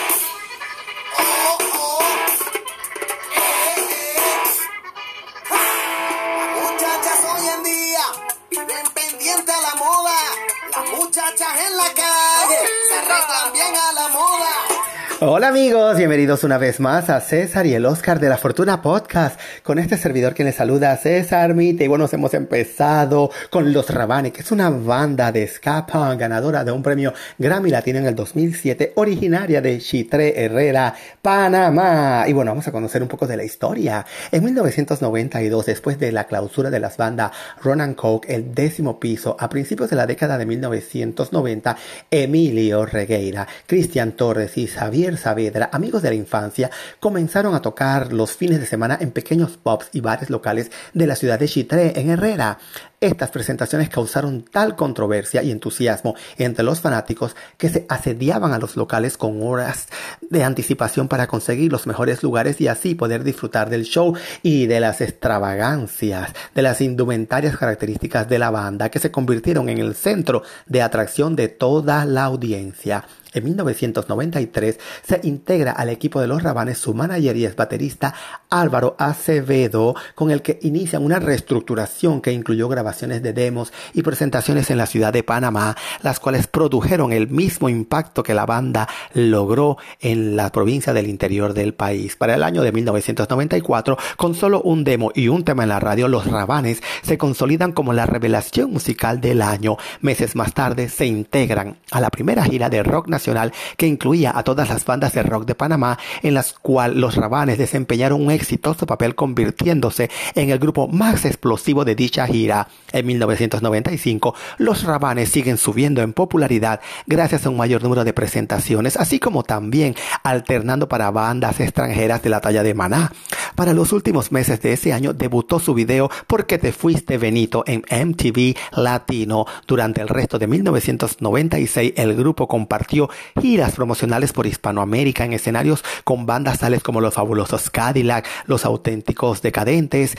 Yes. Hola amigos, bienvenidos una vez más a César y el Oscar de la Fortuna Podcast. Con este servidor que les saluda César Mite. Y bueno, hemos empezado con Los Rabanes, que es una banda de ska ganadora de un premio Grammy Latino en el 2007, originaria de Chitré Herrera, Panamá. Y bueno, vamos a conocer un poco de la historia. En 1992, después de la clausura de las bandas Ronan Coke, el décimo piso, a principios de la década de 1990, Emilio Regueira, Cristian Torres y Xavier Saavedra, amigos de la infancia, comenzaron a tocar los fines de semana en pequeños pubs y bares locales de la ciudad de Chitré, en Herrera. Estas presentaciones causaron tal controversia y entusiasmo entre los fanáticos que se asediaban a los locales con horas de anticipación para conseguir los mejores lugares y así poder disfrutar del show y de las extravagancias, de las indumentarias características de la banda que se convirtieron en el centro de atracción de toda la audiencia. En 1993 se integra al equipo de los Rabanes su manager y ex baterista Álvaro Acevedo, con el que inician una reestructuración que incluyó grabaciones de demos y presentaciones en la ciudad de Panamá, las cuales produjeron el mismo impacto que la banda logró en la provincia del interior del país. Para el año de 1994, con solo un demo y un tema en la radio, los Rabanes se consolidan como la revelación musical del año. Meses más tarde se integran a la primera gira de rock nacional que incluía a todas las bandas de rock de Panamá, en las cuales los Rabanes desempeñaron un exitoso papel convirtiéndose en el grupo más explosivo de dicha gira. En 1995, los Rabanes siguen subiendo en popularidad gracias a un mayor número de presentaciones, así como también alternando para bandas extranjeras de la talla de Maná. Para los últimos meses de ese año debutó su video Porque te fuiste Benito en MTV Latino. Durante el resto de 1996 el grupo compartió giras promocionales por Hispanoamérica en escenarios con bandas tales como los fabulosos Cadillac, los auténticos decadentes,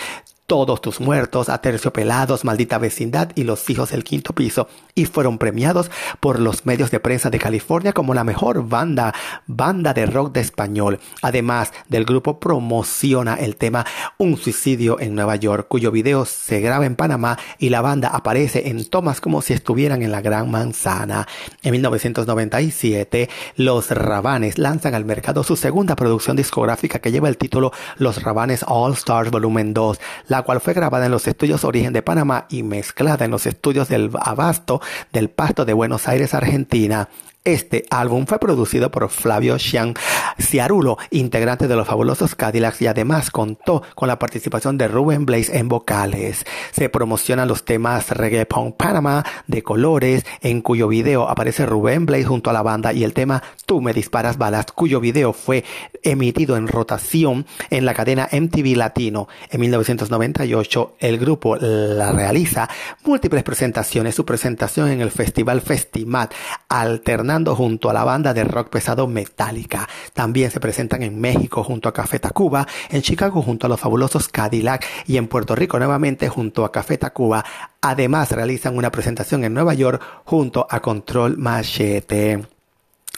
todos tus muertos, Aterciopelados, Maldita Vecindad y Los Hijos del Quinto Piso, y fueron premiados por los medios de prensa de California como la mejor banda, banda de rock de español. Además del grupo promociona el tema Un suicidio en Nueva York, cuyo video se graba en Panamá y la banda aparece en tomas como si estuvieran en la Gran Manzana. En 1997, los Rabanes lanzan al mercado su segunda producción discográfica que lleva el título Los Rabanes All Stars Volumen 2, la cual fue grabada en los estudios Origen de Panamá y mezclada en los estudios del Abasto del Pasto de Buenos Aires, Argentina. Este álbum fue producido por Flavio Xiang Ciarulo, integrante de los fabulosos Cadillacs, y además contó con la participación de Ruben Blaze en vocales. Se promocionan los temas Reggae Punk Panama de colores, en cuyo video aparece Ruben Blaze junto a la banda, y el tema Tú me disparas balas, cuyo video fue emitido en rotación en la cadena MTV Latino. En 1998, el grupo la realiza múltiples presentaciones, su presentación en el Festival Festimat, junto a la banda de rock pesado Metallica. También se presentan en México junto a Café Tacuba, en Chicago junto a los fabulosos Cadillac y en Puerto Rico nuevamente junto a Café Tacuba. Además realizan una presentación en Nueva York junto a Control Machete.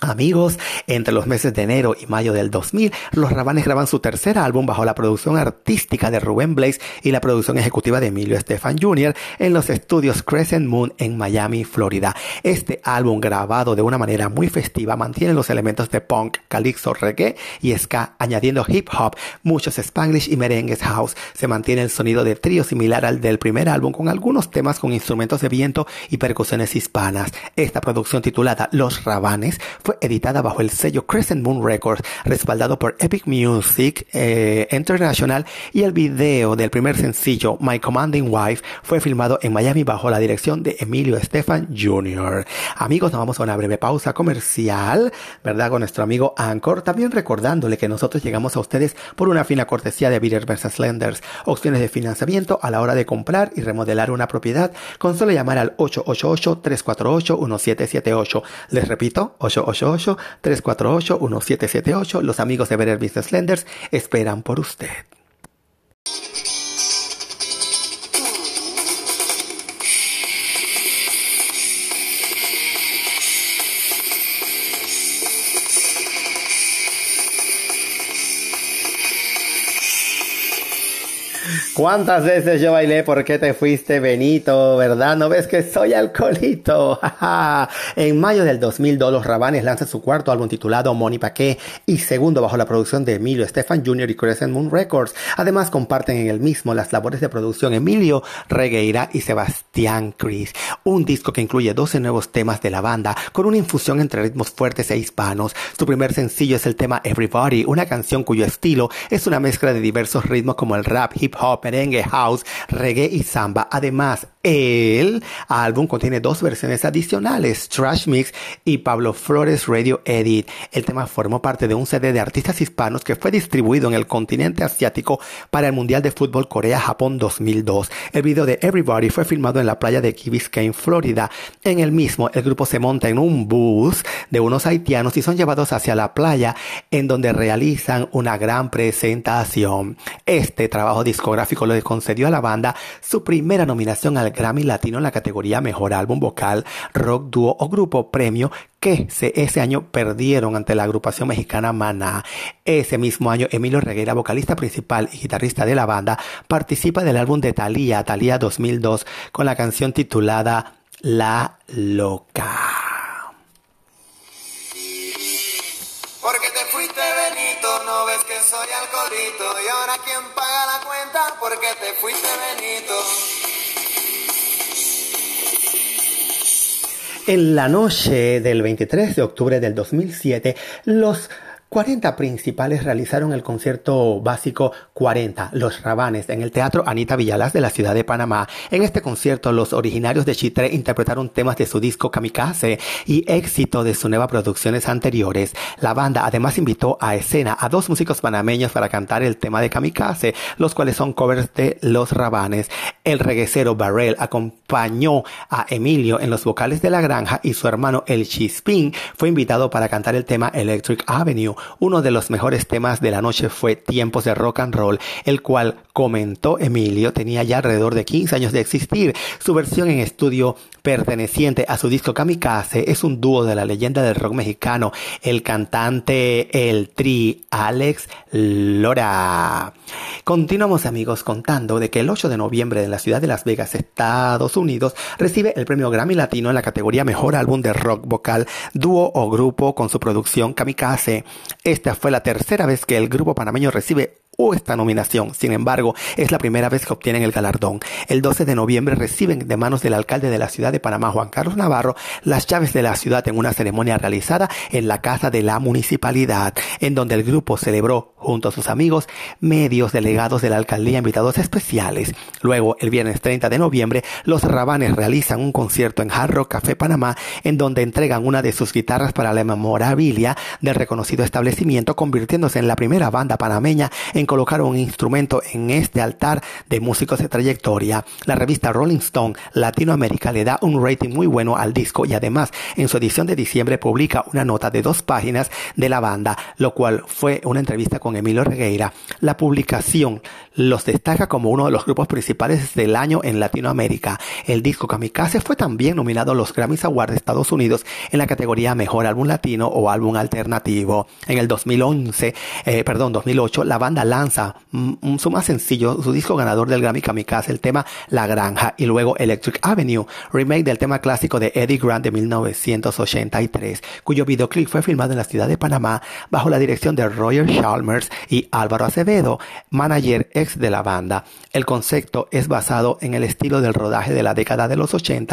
Amigos, entre los meses de enero y mayo del 2000, los Rabanes graban su tercer álbum bajo la producción artística de Rubén Blaze y la producción ejecutiva de Emilio Estefan Jr. en los estudios Crescent Moon en Miami, Florida. Este álbum, grabado de una manera muy festiva, mantiene los elementos de punk, calypso, reggae y ska, añadiendo hip hop, muchos spanglish y merengues house. Se mantiene el sonido de trío similar al del primer álbum, con algunos temas con instrumentos de viento y percusiones hispanas. Esta producción titulada Los Rabanes fue editada bajo el sello Crescent Moon Records, respaldado por Epic Music eh, International, y el video del primer sencillo, My Commanding Wife, fue filmado en Miami bajo la dirección de Emilio Estefan Jr. Amigos, nos vamos a una breve pausa comercial, ¿verdad? Con nuestro amigo Anchor, también recordándole que nosotros llegamos a ustedes por una fina cortesía de Bitter vs. Lenders, opciones de financiamiento a la hora de comprar y remodelar una propiedad, con solo llamar al 888-348-1778. Les repito, 888 348-1778. Los amigos de Better Business Lenders esperan por usted. ¿Cuántas veces yo bailé por qué te fuiste Benito, verdad? ¿No ves que soy alcoholito? en mayo del 2002 los Rabanes lanzan su cuarto álbum titulado Money Paqué y segundo bajo la producción de Emilio Estefan Jr. y Crescent Moon Records. Además comparten en el mismo las labores de producción Emilio Regueira y Sebastián Cris. Un disco que incluye 12 nuevos temas de la banda con una infusión entre ritmos fuertes e hispanos. Su primer sencillo es el tema Everybody, una canción cuyo estilo es una mezcla de diversos ritmos como el rap, hip hop, merengue, house, reggae y samba. Además, el álbum contiene dos versiones adicionales, Trash Mix y Pablo Flores Radio Edit. El tema formó parte de un CD de artistas hispanos que fue distribuido en el continente asiático para el Mundial de Fútbol Corea-Japón 2002. El video de Everybody fue filmado en la playa de Key Biscayne, Florida. En el mismo, el grupo se monta en un bus de unos haitianos y son llevados hacia la playa en donde realizan una gran presentación. Este trabajo discográfico le concedió a la banda su primera nominación al Grammy Latino en la categoría Mejor Álbum Vocal, Rock, Dúo o Grupo Premio que ese año perdieron ante la agrupación mexicana Maná. Ese mismo año, Emilio Reguera, vocalista principal y guitarrista de la banda, participa del álbum de Thalía, Thalía 2002, con la canción titulada La Loca. Soy alcoholito y ahora quién paga la cuenta porque te fuiste Benito. En la noche del 23 de octubre del 2007, los 40 principales realizaron el concierto básico 40, Los Rabanes, en el Teatro Anita Villalas de la ciudad de Panamá. En este concierto, los originarios de Chitre interpretaron temas de su disco Kamikaze y éxito de sus nuevas producciones anteriores. La banda además invitó a escena a dos músicos panameños para cantar el tema de Kamikaze, los cuales son covers de Los Rabanes. El reguecero Barrel acompañó a Emilio en los vocales de La Granja y su hermano El Chispín fue invitado para cantar el tema Electric Avenue. Uno de los mejores temas de la noche fue Tiempos de Rock and Roll, el cual comentó Emilio tenía ya alrededor de 15 años de existir. Su versión en estudio perteneciente a su disco Kamikaze es un dúo de la leyenda del rock mexicano, el cantante El Tri Alex Lora. Continuamos amigos contando de que el 8 de noviembre en la ciudad de Las Vegas, Estados Unidos, recibe el premio Grammy Latino en la categoría Mejor Álbum de Rock Vocal, Dúo o Grupo con su producción Kamikaze. Esta fue la tercera vez que el grupo panameño recibe esta nominación. Sin embargo, es la primera vez que obtienen el galardón. El 12 de noviembre reciben de manos del alcalde de la ciudad de Panamá, Juan Carlos Navarro, las llaves de la ciudad en una ceremonia realizada en la casa de la municipalidad, en donde el grupo celebró junto a sus amigos, medios, delegados de la alcaldía, invitados especiales. Luego, el viernes 30 de noviembre, los Rabanes realizan un concierto en Hard Café Panamá, en donde entregan una de sus guitarras para la memorabilia del reconocido establecimiento, convirtiéndose en la primera banda panameña en colocar un instrumento en este altar de músicos de trayectoria. La revista Rolling Stone Latinoamérica le da un rating muy bueno al disco y además en su edición de diciembre publica una nota de dos páginas de la banda, lo cual fue una entrevista con Emilio Regueira. La publicación los destaca como uno de los grupos principales del año en Latinoamérica. El disco Kamikaze fue también nominado a los Grammys Awards de Estados Unidos en la categoría Mejor Álbum Latino o Álbum Alternativo. En el 2011, eh, perdón, 2008, la banda lanza mm, su más sencillo, su disco ganador del Grammy Kamikaze, el tema La Granja, y luego Electric Avenue, remake del tema clásico de Eddie Grant de 1983, cuyo videoclip fue filmado en la ciudad de Panamá bajo la dirección de Roger Chalmers y Álvaro Acevedo, manager ex de la banda. El concepto es basado en el estilo del rodaje de la década de los 80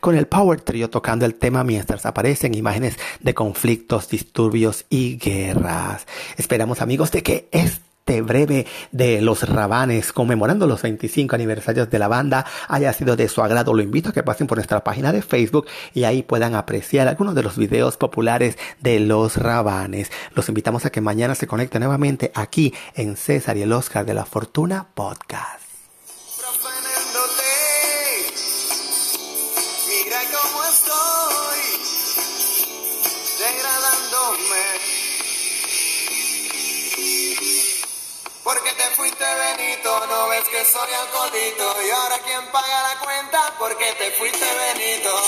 con el Power Trio tocando el tema mientras aparecen imágenes de conflictos, disturbios y guerras. Esperamos amigos de que este este breve de los Rabanes conmemorando los 25 aniversarios de la banda haya sido de su agrado. Lo invito a que pasen por nuestra página de Facebook y ahí puedan apreciar algunos de los videos populares de los Rabanes. Los invitamos a que mañana se conecten nuevamente aquí en César y el Oscar de la Fortuna Podcast. Degradándome. Porque te fuiste Benito, no ves que soy alcoholito. Y ahora quién paga la cuenta, porque te fuiste Benito.